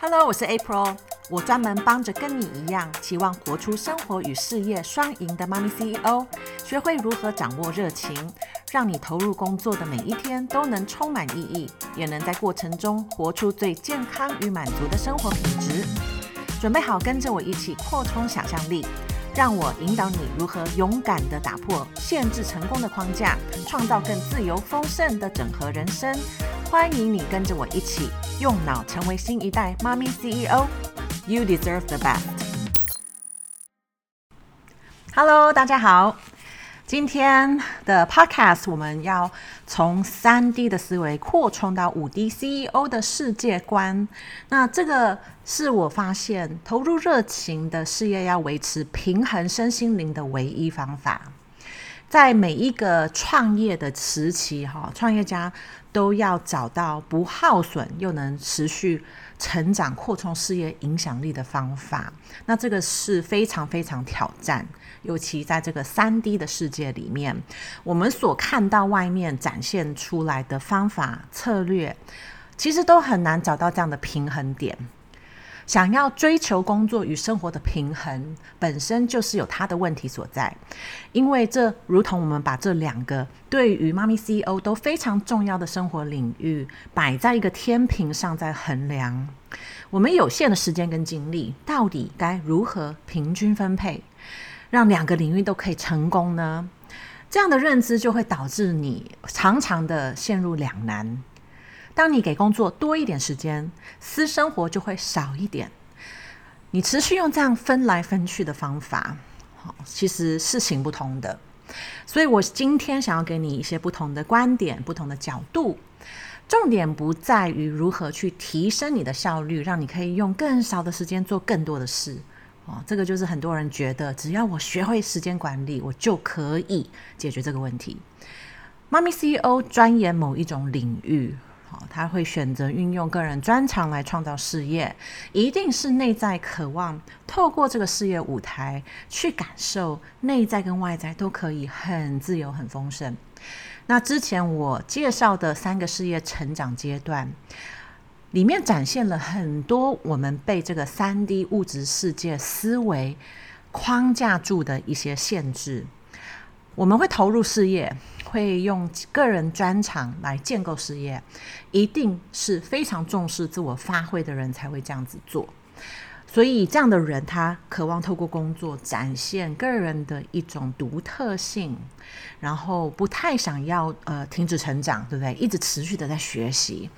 Hello，我是 April，我专门帮着跟你一样，期望活出生活与事业双赢的妈咪 CEO，学会如何掌握热情，让你投入工作的每一天都能充满意义，也能在过程中活出最健康与满足的生活品质。准备好跟着我一起扩充想象力，让我引导你如何勇敢地打破限制成功的框架，创造更自由丰盛的整合人生。欢迎你跟着我一起用脑成为新一代妈咪 CEO。You deserve the best。Hello，大家好。今天的 Podcast 我们要从三 D 的思维扩充到五 D CEO 的世界观。那这个是我发现投入热情的事业要维持平衡身心灵的唯一方法。在每一个创业的时期，哈，创业家都要找到不耗损又能持续成长、扩充事业影响力的方法。那这个是非常非常挑战，尤其在这个三 D 的世界里面，我们所看到外面展现出来的方法策略，其实都很难找到这样的平衡点。想要追求工作与生活的平衡，本身就是有它的问题所在，因为这如同我们把这两个对于妈咪 CEO 都非常重要的生活领域摆在一个天平上在衡量，我们有限的时间跟精力，到底该如何平均分配，让两个领域都可以成功呢？这样的认知就会导致你常常的陷入两难。当你给工作多一点时间，私生活就会少一点。你持续用这样分来分去的方法，好其实是行不通的。所以我今天想要给你一些不同的观点、不同的角度。重点不在于如何去提升你的效率，让你可以用更少的时间做更多的事。哦，这个就是很多人觉得，只要我学会时间管理，我就可以解决这个问题。妈咪 CEO 钻研某一种领域。他会选择运用个人专长来创造事业，一定是内在渴望透过这个事业舞台去感受内在跟外在都可以很自由、很丰盛。那之前我介绍的三个事业成长阶段，里面展现了很多我们被这个三 D 物质世界思维框架住的一些限制。我们会投入事业，会用个人专长来建构事业，一定是非常重视自我发挥的人才会这样子做。所以，这样的人他渴望透过工作展现个人的一种独特性，然后不太想要呃停止成长，对不对？一直持续的在学习。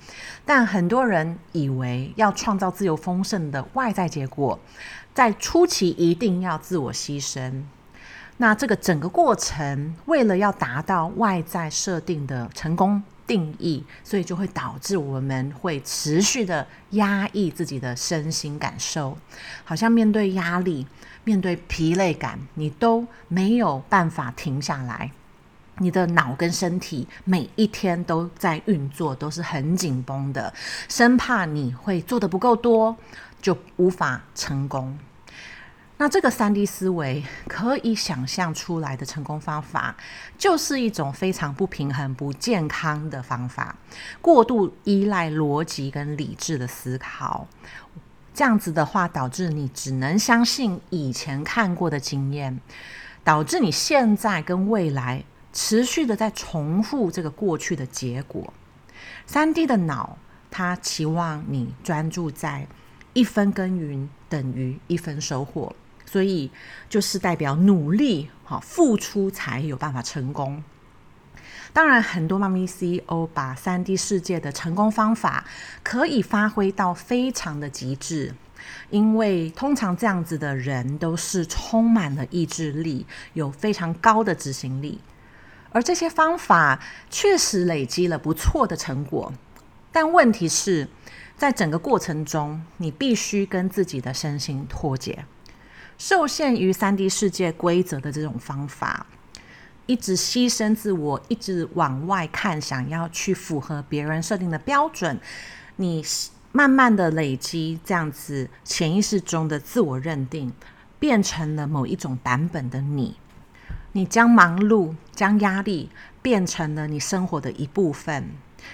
但很多人以为要创造自由丰盛的外在结果，在初期一定要自我牺牲。那这个整个过程，为了要达到外在设定的成功定义，所以就会导致我们会持续的压抑自己的身心感受，好像面对压力、面对疲累感，你都没有办法停下来。你的脑跟身体每一天都在运作，都是很紧绷的，生怕你会做得不够多，就无法成功。那这个三 D 思维可以想象出来的成功方法，就是一种非常不平衡、不健康的方法，过度依赖逻辑跟理智的思考，这样子的话，导致你只能相信以前看过的经验，导致你现在跟未来持续的在重复这个过去的结果。三 D 的脑，它期望你专注在一分耕耘等于一分收获。所以就是代表努力，好付出才有办法成功。当然，很多妈咪 CEO 把三 D 世界的成功方法可以发挥到非常的极致，因为通常这样子的人都是充满了意志力，有非常高的执行力，而这些方法确实累积了不错的成果。但问题是在整个过程中，你必须跟自己的身心脱节。受限于三 D 世界规则的这种方法，一直牺牲自我，一直往外看，想要去符合别人设定的标准，你慢慢的累积这样子潜意识中的自我认定，变成了某一种版本的你。你将忙碌、将压力变成了你生活的一部分。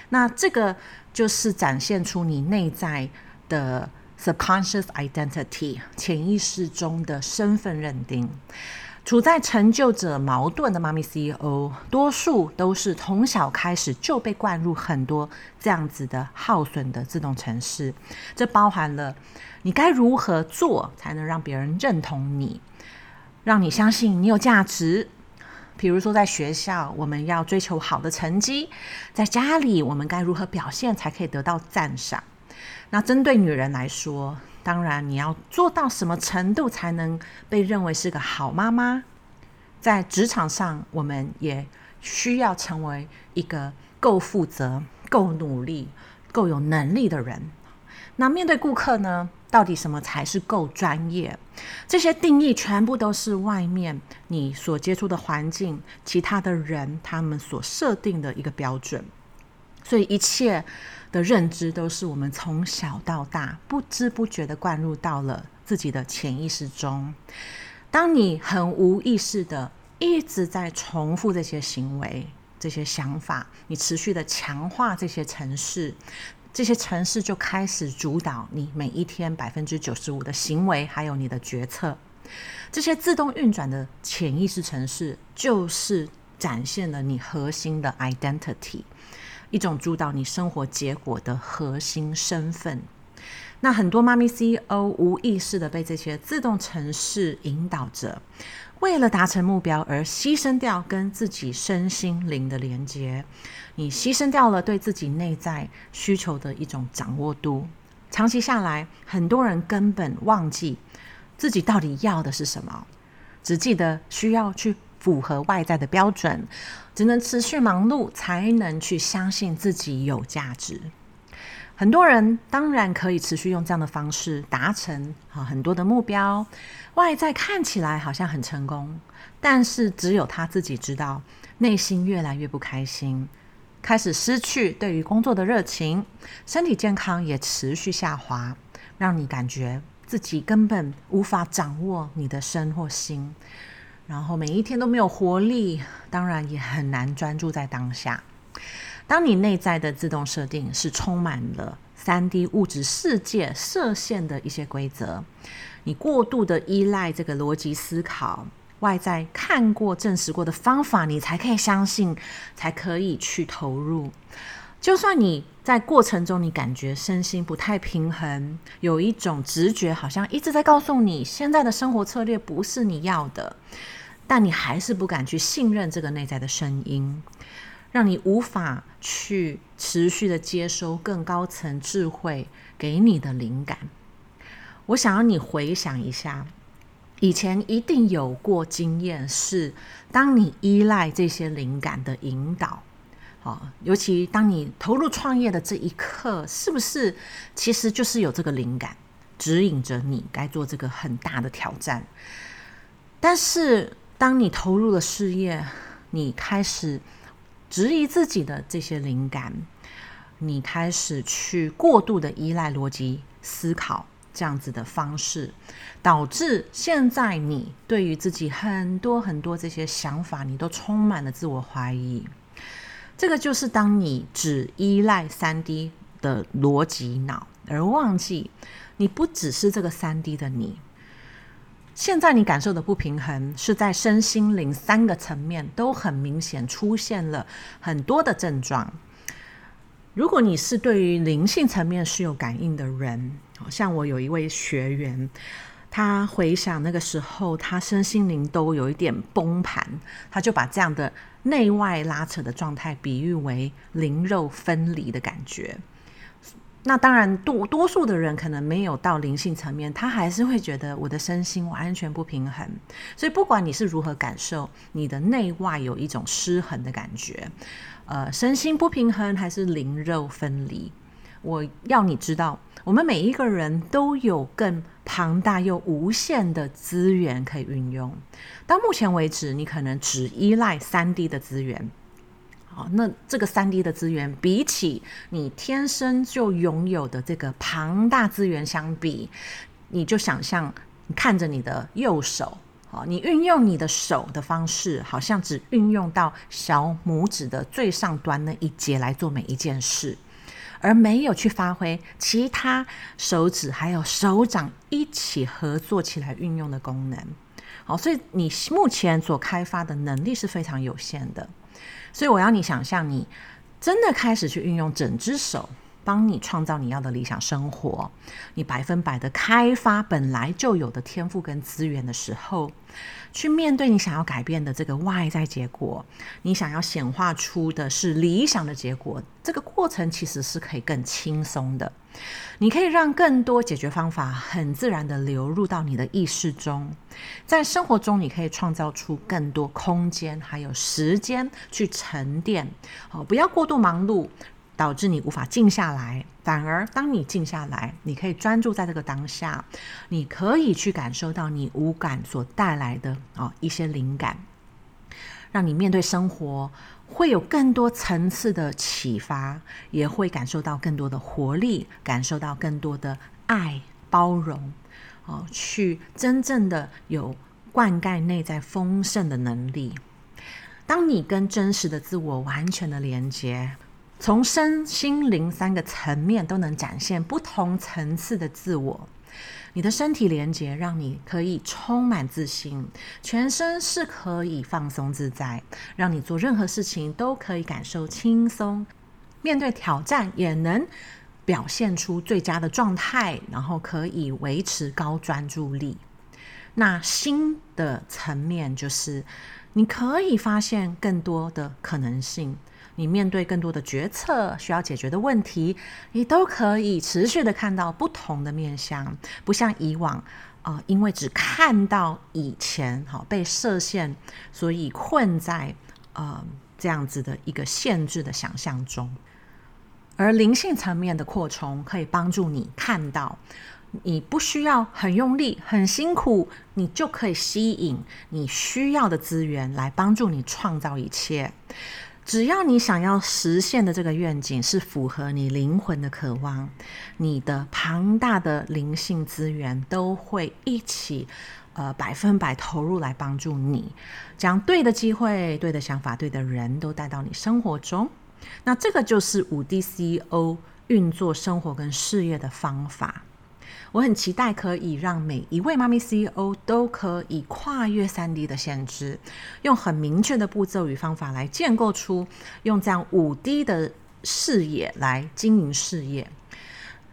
那这个就是展现出你内在的 （subconscious identity） 潜意识中的身份认定。处在成就者矛盾的妈咪 CEO，多数都是从小开始就被灌入很多这样子的耗损的自动程式。这包含了你该如何做才能让别人认同你，让你相信你有价值。比如说，在学校我们要追求好的成绩，在家里我们该如何表现才可以得到赞赏。那针对女人来说，当然，你要做到什么程度才能被认为是个好妈妈？在职场上，我们也需要成为一个够负责、够努力、够有能力的人。那面对顾客呢？到底什么才是够专业？这些定义全部都是外面你所接触的环境、其他的人他们所设定的一个标准。所以一切的认知都是我们从小到大不知不觉地灌入到了自己的潜意识中。当你很无意识地一直在重复这些行为、这些想法，你持续地强化这些城市，这些城市就开始主导你每一天百分之九十五的行为，还有你的决策。这些自动运转的潜意识城市，就是展现了你核心的 identity。一种主导你生活结果的核心身份。那很多妈咪 CEO 无意识的被这些自动程式引导着，为了达成目标而牺牲掉跟自己身心灵的连接。你牺牲掉了对自己内在需求的一种掌握度。长期下来，很多人根本忘记自己到底要的是什么，只记得需要去符合外在的标准。只能持续忙碌，才能去相信自己有价值。很多人当然可以持续用这样的方式达成啊很多的目标，外在看起来好像很成功，但是只有他自己知道，内心越来越不开心，开始失去对于工作的热情，身体健康也持续下滑，让你感觉自己根本无法掌握你的身或心。然后每一天都没有活力，当然也很难专注在当下。当你内在的自动设定是充满了三 D 物质世界设限的一些规则，你过度的依赖这个逻辑思考，外在看过证实过的方法，你才可以相信，才可以去投入。就算你在过程中你感觉身心不太平衡，有一种直觉好像一直在告诉你，现在的生活策略不是你要的。但你还是不敢去信任这个内在的声音，让你无法去持续的接收更高层智慧给你的灵感。我想要你回想一下，以前一定有过经验，是当你依赖这些灵感的引导，啊，尤其当你投入创业的这一刻，是不是其实就是有这个灵感指引着你该做这个很大的挑战？但是。当你投入了事业，你开始质疑自己的这些灵感，你开始去过度的依赖逻辑思考这样子的方式，导致现在你对于自己很多很多这些想法，你都充满了自我怀疑。这个就是当你只依赖三 D 的逻辑脑，而忘记你不只是这个三 D 的你。现在你感受的不平衡，是在身心灵三个层面都很明显出现了很多的症状。如果你是对于灵性层面是有感应的人，像我有一位学员，他回想那个时候，他身心灵都有一点崩盘，他就把这样的内外拉扯的状态比喻为灵肉分离的感觉。那当然，多多数的人可能没有到灵性层面，他还是会觉得我的身心完全不平衡。所以，不管你是如何感受，你的内外有一种失衡的感觉，呃，身心不平衡还是灵肉分离，我要你知道，我们每一个人都有更庞大又无限的资源可以运用。到目前为止，你可能只依赖 3D 的资源。哦，那这个三 D 的资源，比起你天生就拥有的这个庞大资源相比，你就想象你看着你的右手，哦，你运用你的手的方式，好像只运用到小拇指的最上端那一节来做每一件事，而没有去发挥其他手指还有手掌一起合作起来运用的功能。好，所以你目前所开发的能力是非常有限的。所以我要你想象，你真的开始去运用整只手。帮你创造你要的理想生活，你百分百的开发本来就有的天赋跟资源的时候，去面对你想要改变的这个外在结果，你想要显化出的是理想的结果，这个过程其实是可以更轻松的。你可以让更多解决方法很自然的流入到你的意识中，在生活中你可以创造出更多空间还有时间去沉淀。好，不要过度忙碌。导致你无法静下来，反而当你静下来，你可以专注在这个当下，你可以去感受到你五感所带来的哦一些灵感，让你面对生活会有更多层次的启发，也会感受到更多的活力，感受到更多的爱、包容，哦，去真正的有灌溉内在丰盛的能力。当你跟真实的自我完全的连接。从身心灵三个层面都能展现不同层次的自我。你的身体连接让你可以充满自信，全身是可以放松自在，让你做任何事情都可以感受轻松，面对挑战也能表现出最佳的状态，然后可以维持高专注力。那心的层面就是你可以发现更多的可能性。你面对更多的决策需要解决的问题，你都可以持续的看到不同的面向，不像以往啊、因为只看到以前好、被设限，所以困在呃这样子的一个限制的想象中。而灵性层面的扩充可以帮助你看到，你不需要很用力、很辛苦，你就可以吸引你需要的资源来帮助你创造一切。只要你想要实现的这个愿景是符合你灵魂的渴望，你的庞大的灵性资源都会一起，呃，百分百投入来帮助你，将对的机会、对的想法、对的人都带到你生活中。那这个就是五 D CEO 运作生活跟事业的方法。我很期待可以让每一位妈咪 CEO 都可以跨越三 D 的限制，用很明确的步骤与方法来建构出用这样五 D 的视野来经营事业。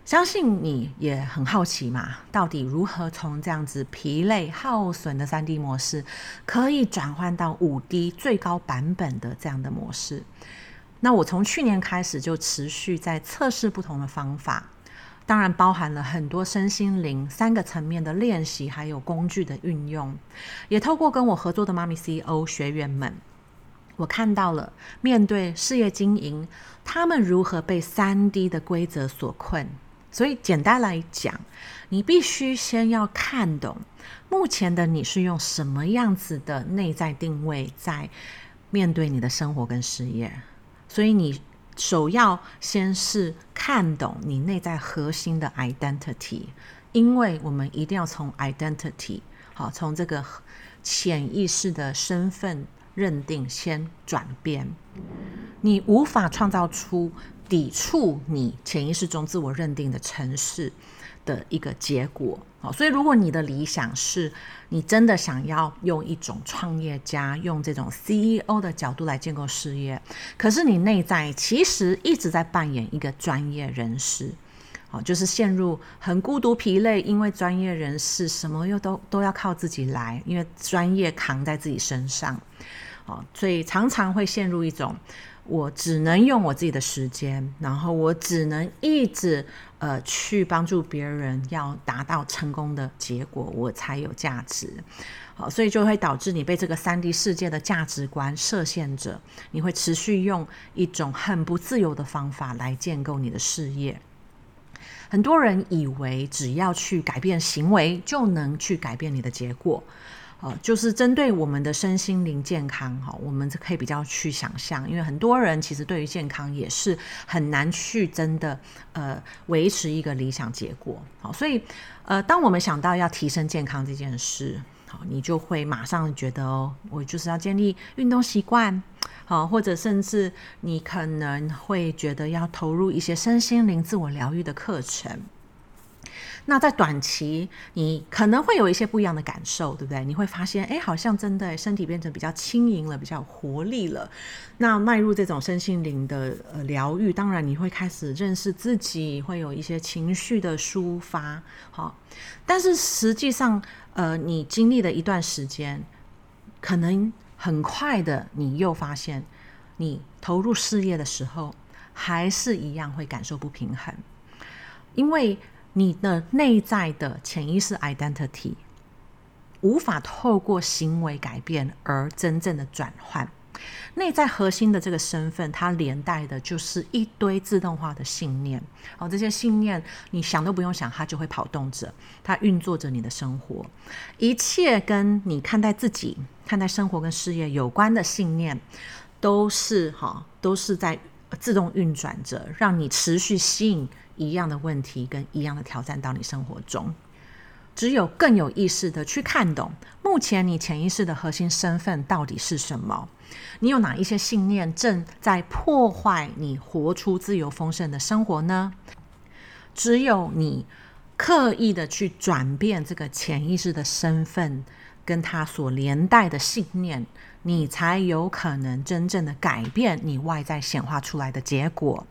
相信你也很好奇嘛，到底如何从这样子疲累耗损的三 D 模式，可以转换到五 D 最高版本的这样的模式？那我从去年开始就持续在测试不同的方法。当然包含了很多身心灵三个层面的练习，还有工具的运用，也透过跟我合作的妈咪 CEO 学员们，我看到了面对事业经营，他们如何被三 D 的规则所困。所以简单来讲，你必须先要看懂目前的你是用什么样子的内在定位在面对你的生活跟事业，所以你。首要先是看懂你内在核心的 identity，因为我们一定要从 identity 好，从这个潜意识的身份认定先转变。你无法创造出抵触你潜意识中自我认定的城市的一个结果。好，所以如果你的理想是你真的想要用一种创业家，用这种 CEO 的角度来建构事业，可是你内在其实一直在扮演一个专业人士，好，就是陷入很孤独疲累，因为专业人士什么又都都要靠自己来，因为专业扛在自己身上，好，所以常常会陷入一种。我只能用我自己的时间，然后我只能一直呃去帮助别人，要达到成功的结果，我才有价值。好，所以就会导致你被这个三 D 世界的价值观设限着，你会持续用一种很不自由的方法来建构你的事业。很多人以为只要去改变行为，就能去改变你的结果。呃，就是针对我们的身心灵健康，哈，我们可以比较去想象，因为很多人其实对于健康也是很难去真的呃维持一个理想结果，好，所以呃，当我们想到要提升健康这件事，好，你就会马上觉得哦，我就是要建立运动习惯，好，或者甚至你可能会觉得要投入一些身心灵自我疗愈的课程。那在短期，你可能会有一些不一样的感受，对不对？你会发现，哎，好像真的身体变成比较轻盈了，比较活力了。那迈入这种身心灵的呃疗愈，当然你会开始认识自己，会有一些情绪的抒发，好。但是实际上，呃，你经历了一段时间，可能很快的，你又发现，你投入事业的时候，还是一样会感受不平衡，因为。你的内在的潜意识 identity 无法透过行为改变而真正的转换，内在核心的这个身份，它连带的就是一堆自动化的信念。哦，这些信念你想都不用想，它就会跑动着，它运作着你的生活。一切跟你看待自己、看待生活跟事业有关的信念，都是哈，都是在自动运转着，让你持续吸引。一样的问题跟一样的挑战到你生活中，只有更有意识的去看懂，目前你潜意识的核心身份到底是什么？你有哪一些信念正在破坏你活出自由丰盛的生活呢？只有你刻意的去转变这个潜意识的身份，跟它所连带的信念，你才有可能真正的改变你外在显化出来的结果。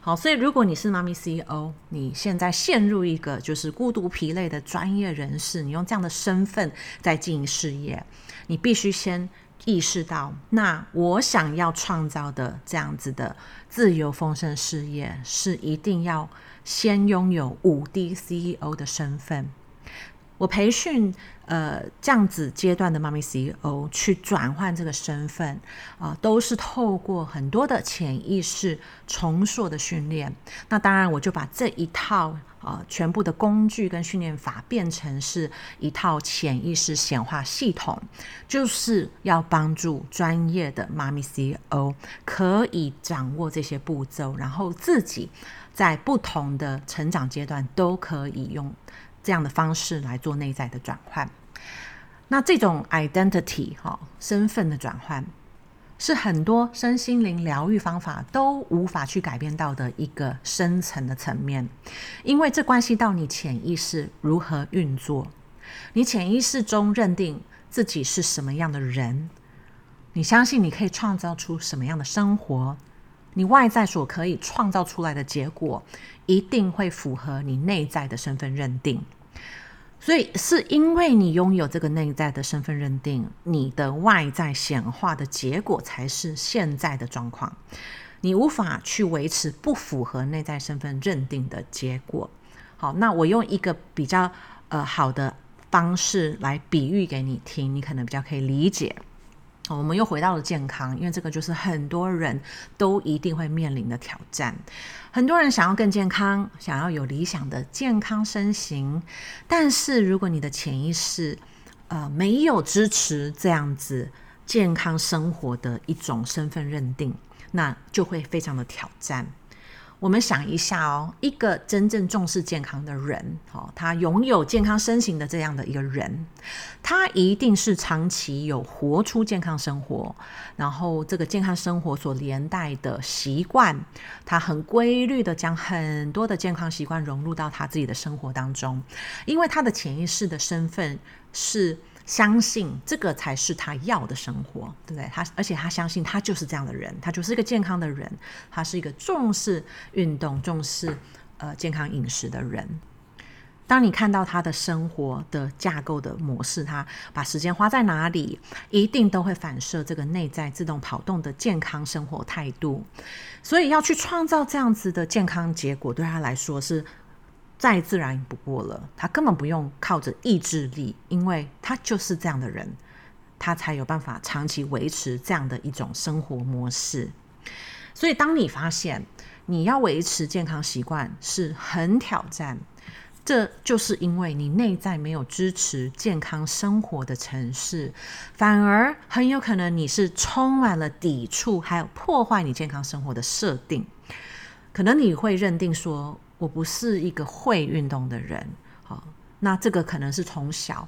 好，所以如果你是妈咪 CEO，你现在陷入一个就是孤独疲累的专业人士，你用这样的身份在经营事业，你必须先意识到，那我想要创造的这样子的自由丰盛事业，是一定要先拥有五 D CEO 的身份。我培训呃这样子阶段的妈咪 CEO 去转换这个身份啊、都是透过很多的潜意识重塑的训练。那当然，我就把这一套啊、呃、全部的工具跟训练法变成是一套潜意识显化系统，就是要帮助专业的妈咪 CEO 可以掌握这些步骤，然后自己在不同的成长阶段都可以用。这样的方式来做内在的转换，那这种 identity 哈身份的转换，是很多身心灵疗愈方法都无法去改变到的一个深层的层面，因为这关系到你潜意识如何运作，你潜意识中认定自己是什么样的人，你相信你可以创造出什么样的生活。你外在所可以创造出来的结果，一定会符合你内在的身份认定。所以，是因为你拥有这个内在的身份认定，你的外在显化的结果才是现在的状况。你无法去维持不符合内在身份认定的结果。好，那我用一个比较呃好的方式来比喻给你听，你可能比较可以理解。我们又回到了健康，因为这个就是很多人都一定会面临的挑战。很多人想要更健康，想要有理想的健康身形，但是如果你的潜意识呃没有支持这样子健康生活的一种身份认定，那就会非常的挑战。我们想一下哦，一个真正重视健康的人，哦，他拥有健康身形的这样的一个人，他一定是长期有活出健康生活，然后这个健康生活所连带的习惯，他很规律的将很多的健康习惯融入到他自己的生活当中，因为他的潜意识的身份是。相信这个才是他要的生活，对不对？他而且他相信他就是这样的人，他就是一个健康的人，他是一个重视运动、重视呃健康饮食的人。当你看到他的生活的架构的模式，他把时间花在哪里，一定都会反射这个内在自动跑动的健康生活态度。所以要去创造这样子的健康结果，对他来说是。再自然不过了，他根本不用靠着意志力，因为他就是这样的人，他才有办法长期维持这样的一种生活模式。所以，当你发现你要维持健康习惯是很挑战，这就是因为你内在没有支持健康生活的城市，反而很有可能你是充满了抵触，还有破坏你健康生活的设定。可能你会认定说，我不是一个会运动的人，好，那这个可能是从小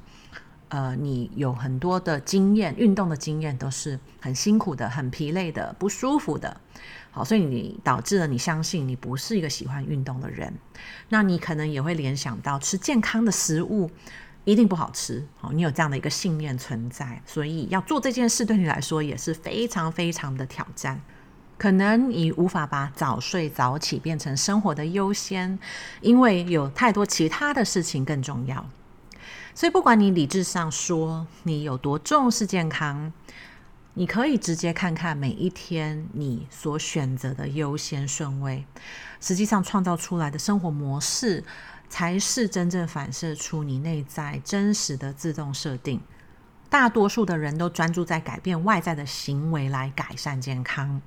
呃，你有很多的经验，运动的经验都是很辛苦的、很疲累的、不舒服的。好，所以你导致了你相信你不是一个喜欢运动的人。那你可能也会联想到吃健康的食物一定不好吃。好，你有这样的一个信念存在，所以要做这件事对你来说也是非常非常的挑战。可能你无法把早睡早起变成生活的优先，因为有太多其他的事情更重要。所以，不管你理智上说你有多重视健康，你可以直接看看每一天你所选择的优先顺位，实际上创造出来的生活模式，才是真正反射出你内在真实的自动设定。大多数的人都专注在改变外在的行为来改善健康，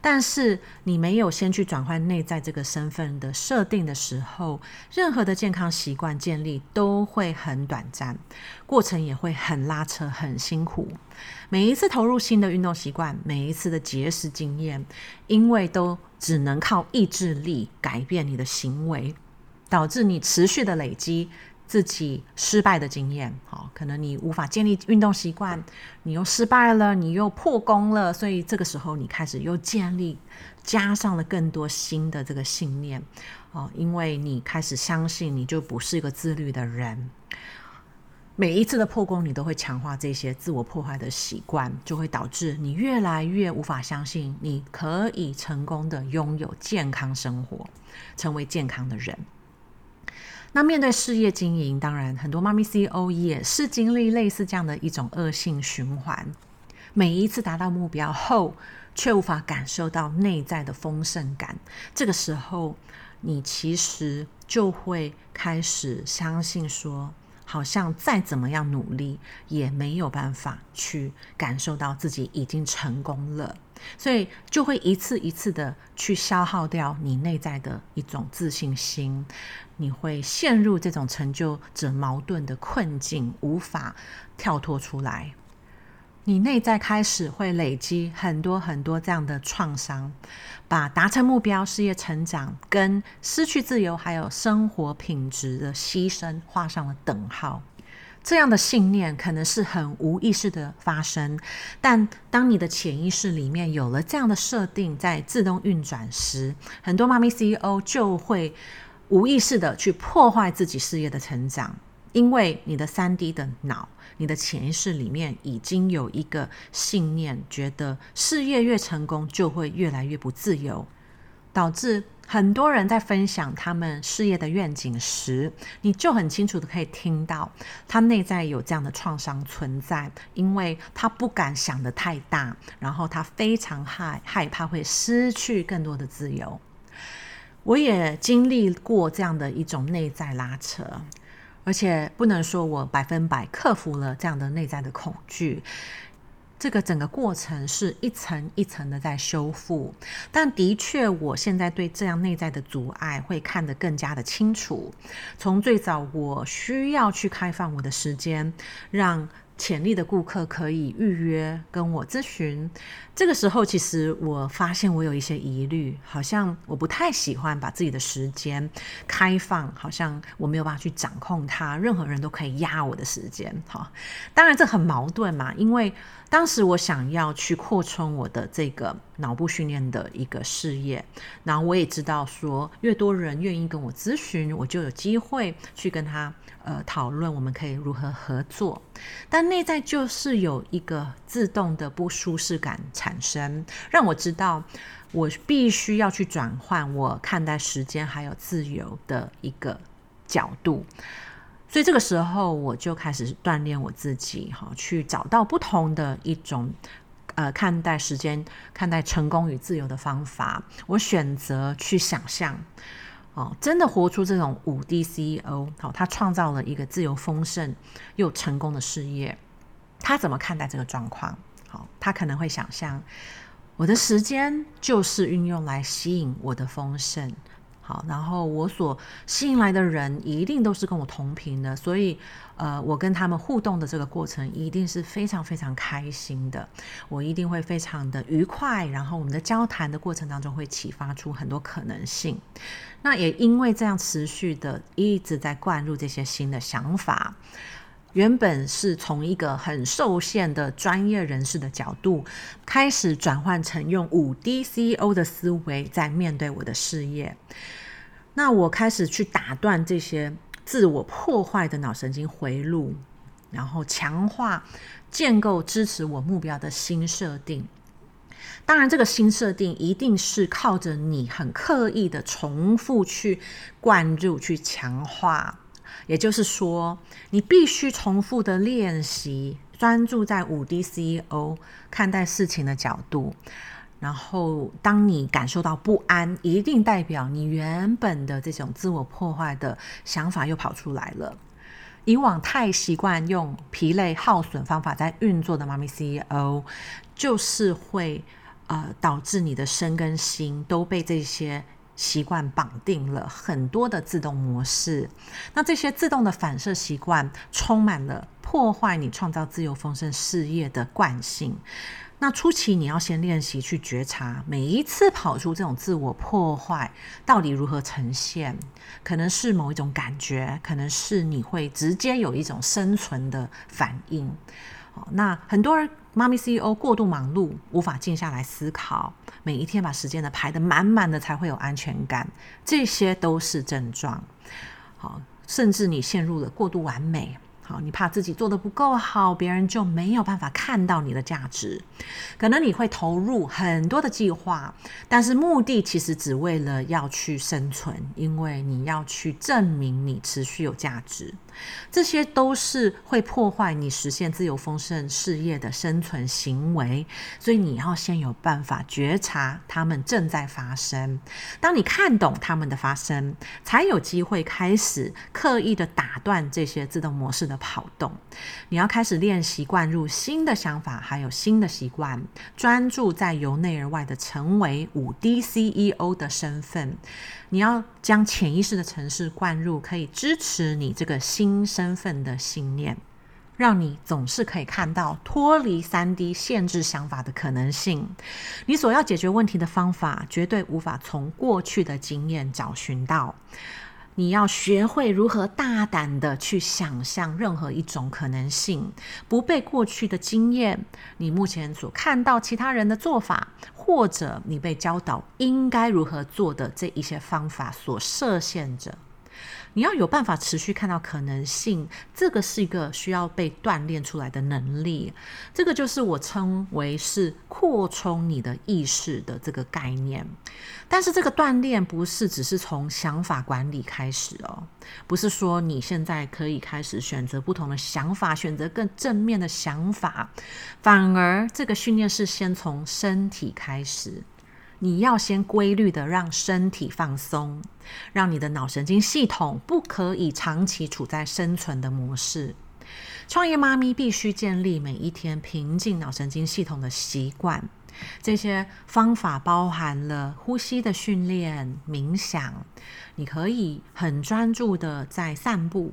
但是你没有先去转换内在这个身份的设定的时候，任何的健康习惯建立都会很短暂，过程也会很拉扯、很辛苦。每一次投入新的运动习惯，每一次的节食经验，因为都只能靠意志力改变你的行为，导致你持续的累积。自己失败的经验，好，可能你无法建立运动习惯，你又失败了，你又破功了，所以这个时候你开始又建立，加上了更多新的这个信念，哦，因为你开始相信你就不是一个自律的人，每一次的破功，你都会强化这些自我破坏的习惯，就会导致你越来越无法相信你可以成功的拥有健康生活，成为健康的人。那面对事业经营，当然很多妈咪 CEO 也是经历类似这样的一种恶性循环。每一次达到目标后，却无法感受到内在的丰盛感。这个时候，你其实就会开始相信说，好像再怎么样努力，也没有办法去感受到自己已经成功了。所以就会一次一次的去消耗掉你内在的一种自信心，你会陷入这种成就者矛盾的困境，无法跳脱出来。你内在开始会累积很多很多这样的创伤，把达成目标、事业成长跟失去自由还有生活品质的牺牲画上了等号。这样的信念可能是很无意识的发生，但当你的潜意识里面有了这样的设定，在自动运转时，很多妈咪 CEO 就会无意识的去破坏自己事业的成长，因为你的三 D 的脑，你的潜意识里面已经有一个信念，觉得事业越成功就会越来越不自由，导致。很多人在分享他们事业的愿景时，你就很清楚的可以听到他内在有这样的创伤存在，因为他不敢想得太大，然后他非常害害怕会失去更多的自由。我也经历过这样的一种内在拉扯，而且不能说我百分百克服了这样的内在的恐惧。这个整个过程是一层一层的在修复，但的确，我现在对这样内在的阻碍会看得更加的清楚。从最早我需要去开放我的时间，让潜力的顾客可以预约跟我咨询。这个时候，其实我发现我有一些疑虑，好像我不太喜欢把自己的时间开放，好像我没有办法去掌控它，任何人都可以压我的时间。哈，当然这很矛盾嘛，因为当时我想要去扩充我的这个脑部训练的一个事业，然后我也知道说，越多人愿意跟我咨询，我就有机会去跟他呃讨论，我们可以如何合作。但内在就是有一个自动的不舒适感产生，让我知道我必须要去转换我看待时间还有自由的一个角度，所以这个时候我就开始锻炼我自己，哈，去找到不同的一种呃看待时间、看待成功与自由的方法。我选择去想象，哦，真的活出这种五 D CEO，好，他创造了一个自由丰盛又成功的事业，他怎么看待这个状况？好，他可能会想象，我的时间就是运用来吸引我的丰盛。好，然后我所吸引来的人一定都是跟我同频的，所以，呃，我跟他们互动的这个过程一定是非常非常开心的，我一定会非常的愉快。然后我们的交谈的过程当中会启发出很多可能性。那也因为这样持续的一直在灌入这些新的想法。原本是从一个很受限的专业人士的角度，开始转换成用五 D CEO 的思维在面对我的事业。那我开始去打断这些自我破坏的脑神经回路，然后强化、建构支持我目标的新设定。当然，这个新设定一定是靠着你很刻意的重复去灌入、去强化。也就是说，你必须重复的练习，专注在五 D CEO 看待事情的角度。然后，当你感受到不安，一定代表你原本的这种自我破坏的想法又跑出来了。以往太习惯用疲累耗损方法在运作的妈咪 CEO，就是会呃导致你的身跟心都被这些。习惯绑定了很多的自动模式，那这些自动的反射习惯充满了破坏你创造自由丰盛事业的惯性。那初期你要先练习去觉察，每一次跑出这种自我破坏到底如何呈现？可能是某一种感觉，可能是你会直接有一种生存的反应。那很多人妈咪 CEO 过度忙碌，无法静下来思考，每一天把时间呢排得满满的，才会有安全感。这些都是症状。好，甚至你陷入了过度完美。好，你怕自己做得不够好，别人就没有办法看到你的价值。可能你会投入很多的计划，但是目的其实只为了要去生存，因为你要去证明你持续有价值。这些都是会破坏你实现自由丰盛事业的生存行为，所以你要先有办法觉察他们正在发生。当你看懂他们的发生，才有机会开始刻意的打断这些自动模式的跑动。你要开始练习灌入新的想法，还有新的习惯，专注在由内而外的成为五 D CEO 的身份。你要将潜意识的城市灌入，可以支持你这个新身份的信念，让你总是可以看到脱离三 D 限制想法的可能性。你所要解决问题的方法，绝对无法从过去的经验找寻到。你要学会如何大胆的去想象任何一种可能性，不被过去的经验、你目前所看到其他人的做法，或者你被教导应该如何做的这一些方法所设限着。你要有办法持续看到可能性，这个是一个需要被锻炼出来的能力。这个就是我称为是扩充你的意识的这个概念。但是这个锻炼不是只是从想法管理开始哦，不是说你现在可以开始选择不同的想法，选择更正面的想法，反而这个训练是先从身体开始。你要先规律的让身体放松，让你的脑神经系统不可以长期处在生存的模式。创业妈咪必须建立每一天平静脑神经系统的习惯。这些方法包含了呼吸的训练、冥想。你可以很专注的在散步，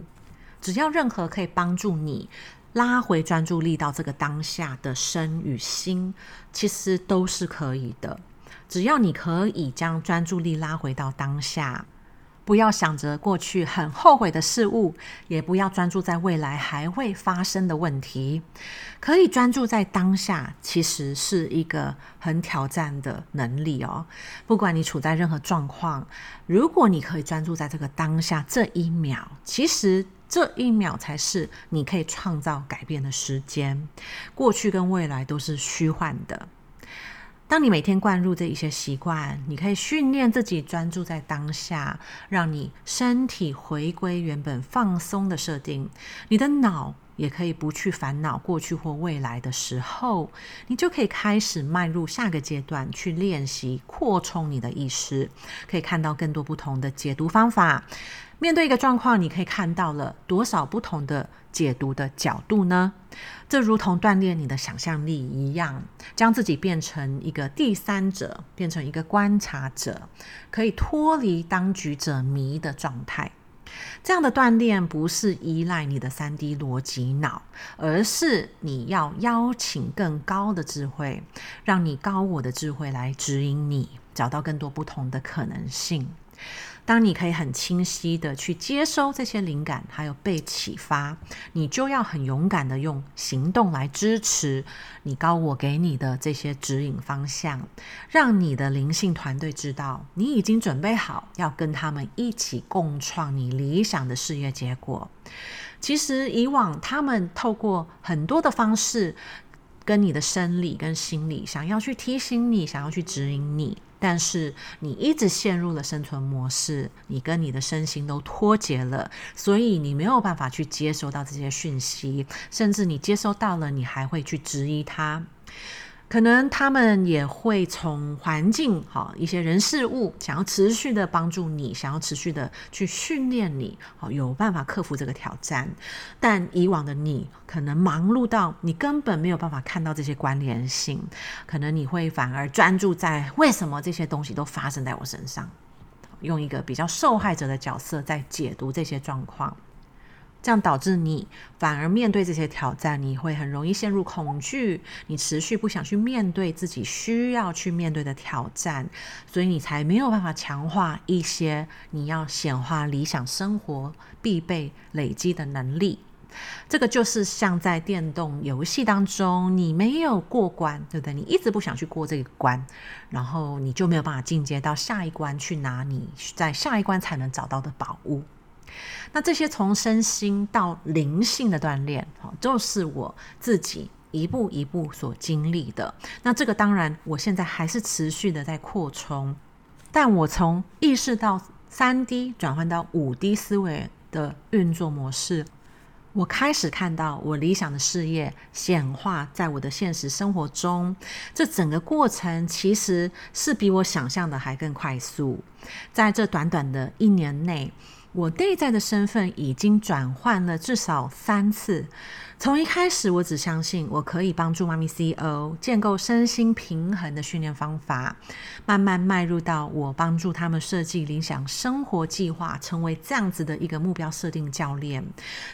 只要任何可以帮助你拉回专注力到这个当下的身与心，其实都是可以的。只要你可以将专注力拉回到当下，不要想着过去很后悔的事物，也不要专注在未来还会发生的问题，可以专注在当下，其实是一个很挑战的能力哦。不管你处在任何状况，如果你可以专注在这个当下这一秒，其实这一秒才是你可以创造改变的时间。过去跟未来都是虚幻的。当你每天灌入这一些习惯，你可以训练自己专注在当下，让你身体回归原本放松的设定，你的脑也可以不去烦恼过去或未来的时候，你就可以开始迈入下个阶段，去练习扩充你的意识，可以看到更多不同的解读方法。面对一个状况，你可以看到了多少不同的解读的角度呢？这如同锻炼你的想象力一样，将自己变成一个第三者，变成一个观察者，可以脱离当局者迷的状态。这样的锻炼不是依赖你的三 D 逻辑脑，而是你要邀请更高的智慧，让你高我的智慧来指引你，找到更多不同的可能性。当你可以很清晰的去接收这些灵感，还有被启发，你就要很勇敢的用行动来支持你高我给你的这些指引方向，让你的灵性团队知道你已经准备好要跟他们一起共创你理想的事业结果。其实以往他们透过很多的方式，跟你的生理跟心理想要去提醒你，想要去指引你，但是你一直陷入了生存模式，你跟你的身心都脱节了，所以你没有办法去接收到这些讯息，甚至你接收到了，你还会去质疑它。可能他们也会从环境、哈一些人事物，想要持续的帮助你，想要持续的去训练你，好有办法克服这个挑战。但以往的你，可能忙碌到你根本没有办法看到这些关联性，可能你会反而专注在为什么这些东西都发生在我身上，用一个比较受害者的角色在解读这些状况。这样导致你反而面对这些挑战，你会很容易陷入恐惧，你持续不想去面对自己需要去面对的挑战，所以你才没有办法强化一些你要显化理想生活必备累积的能力。这个就是像在电动游戏当中，你没有过关，对不对？你一直不想去过这个关，然后你就没有办法进阶到下一关去拿你在下一关才能找到的宝物。那这些从身心到灵性的锻炼，哈，就是我自己一步一步所经历的。那这个当然，我现在还是持续的在扩充，但我从意识到三 D 转换到五 D 思维的运作模式，我开始看到我理想的事业显化在我的现实生活中。这整个过程其实是比我想象的还更快速，在这短短的一年内。我内在的身份已经转换了至少三次。从一开始，我只相信我可以帮助妈咪 CEO 建构身心平衡的训练方法，慢慢迈入到我帮助他们设计理想生活计划，成为这样子的一个目标设定教练，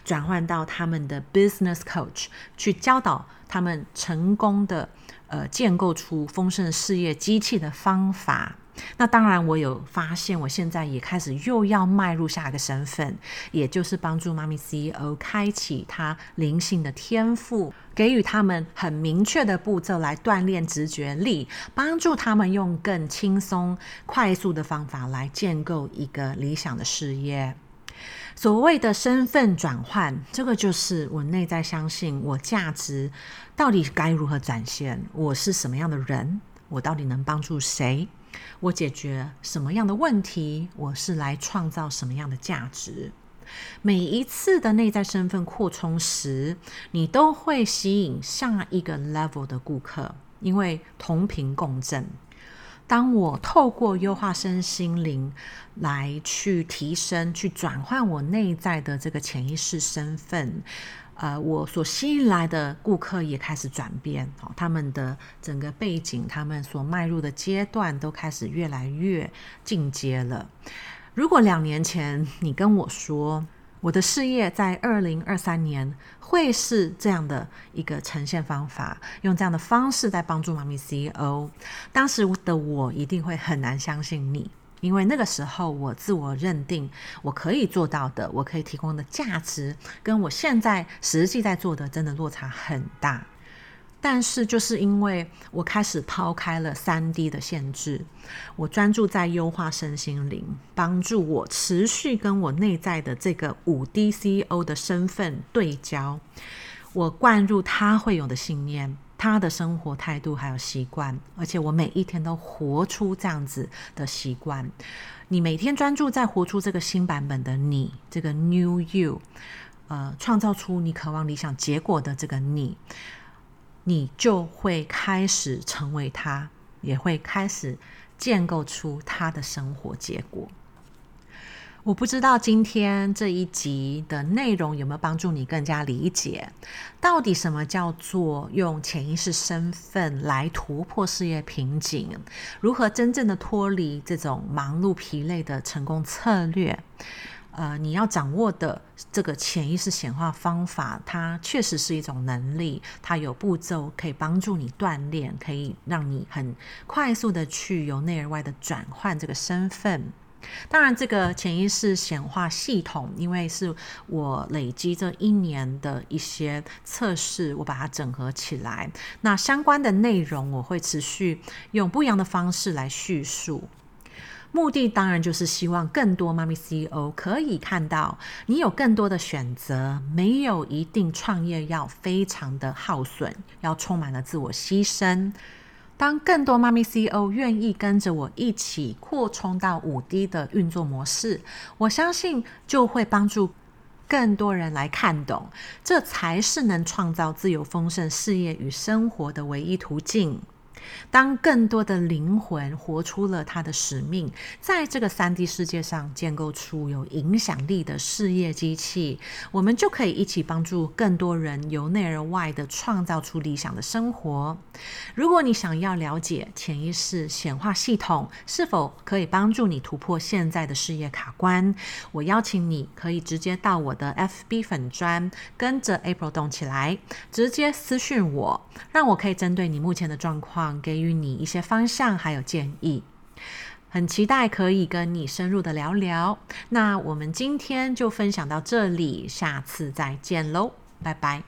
转换到他们的 business coach，去教导他们成功的呃建构出丰盛事业机器的方法。那当然，我有发现，我现在也开始又要迈入下一个身份，也就是帮助妈咪 CEO 开启他灵性的天赋，给予他们很明确的步骤来锻炼直觉力，帮助他们用更轻松、快速的方法来建构一个理想的事业。所谓的身份转换，这个就是我内在相信我价值到底该如何展现，我是什么样的人，我到底能帮助谁。我解决什么样的问题？我是来创造什么样的价值？每一次的内在身份扩充时，你都会吸引下一个 level 的顾客，因为同频共振。当我透过优化身心灵来去提升、去转换我内在的这个潜意识身份。呃，我所吸引来的顾客也开始转变，哦，他们的整个背景，他们所迈入的阶段都开始越来越进阶了。如果两年前你跟我说我的事业在二零二三年会是这样的一个呈现方法，用这样的方式在帮助妈咪 CEO，当时的我一定会很难相信你。因为那个时候，我自我认定我可以做到的，我可以提供的价值，跟我现在实际在做的，真的落差很大。但是，就是因为我开始抛开了三 D 的限制，我专注在优化身心灵，帮助我持续跟我内在的这个五 D CEO 的身份对焦，我灌入他会有的信念。他的生活态度还有习惯，而且我每一天都活出这样子的习惯。你每天专注在活出这个新版本的你，这个 New You，呃，创造出你渴望理想结果的这个你，你就会开始成为他，也会开始建构出他的生活结果。我不知道今天这一集的内容有没有帮助你更加理解，到底什么叫做用潜意识身份来突破事业瓶颈，如何真正的脱离这种忙碌疲累的成功策略。呃，你要掌握的这个潜意识显化方法，它确实是一种能力，它有步骤可以帮助你锻炼，可以让你很快速的去由内而外的转换这个身份。当然，这个潜意识显化系统，因为是我累积这一年的一些测试，我把它整合起来。那相关的内容，我会持续用不一样的方式来叙述。目的当然就是希望更多妈咪 CEO 可以看到，你有更多的选择，没有一定创业要非常的耗损，要充满了自我牺牲。当更多妈咪 CEO 愿意跟着我一起扩充到五 D 的运作模式，我相信就会帮助更多人来看懂，这才是能创造自由丰盛事业与生活的唯一途径。当更多的灵魂活出了他的使命，在这个三 D 世界上建构出有影响力的事业机器，我们就可以一起帮助更多人由内而外的创造出理想的生活。如果你想要了解潜意识显化系统是否可以帮助你突破现在的事业卡关，我邀请你可以直接到我的 FB 粉砖，跟着 April 动起来，直接私讯我，让我可以针对你目前的状况给予你一些方向，还有建议，很期待可以跟你深入的聊聊。那我们今天就分享到这里，下次再见喽，拜拜。